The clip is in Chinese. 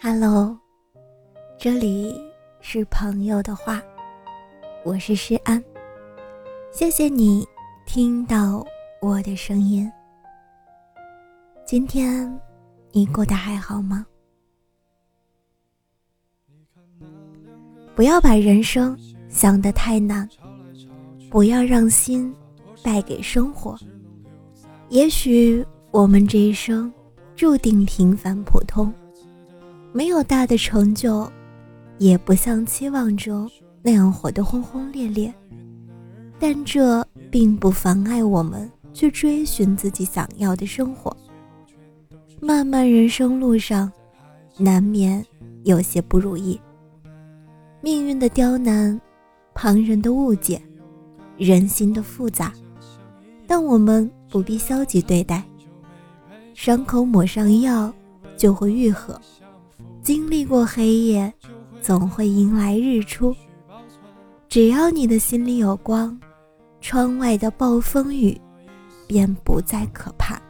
Hello，这里是朋友的话，我是诗安，谢谢你听到我的声音。今天你过得还好吗？不要把人生想得太难，不要让心败给生活。也许我们这一生注定平凡普通。没有大的成就，也不像期望中那样活得轰轰烈烈，但这并不妨碍我们去追寻自己想要的生活。漫漫人生路上，难免有些不如意，命运的刁难，旁人的误解，人心的复杂，但我们不必消极对待，伤口抹上药，就会愈合。经历过黑夜，总会迎来日出。只要你的心里有光，窗外的暴风雨便不再可怕。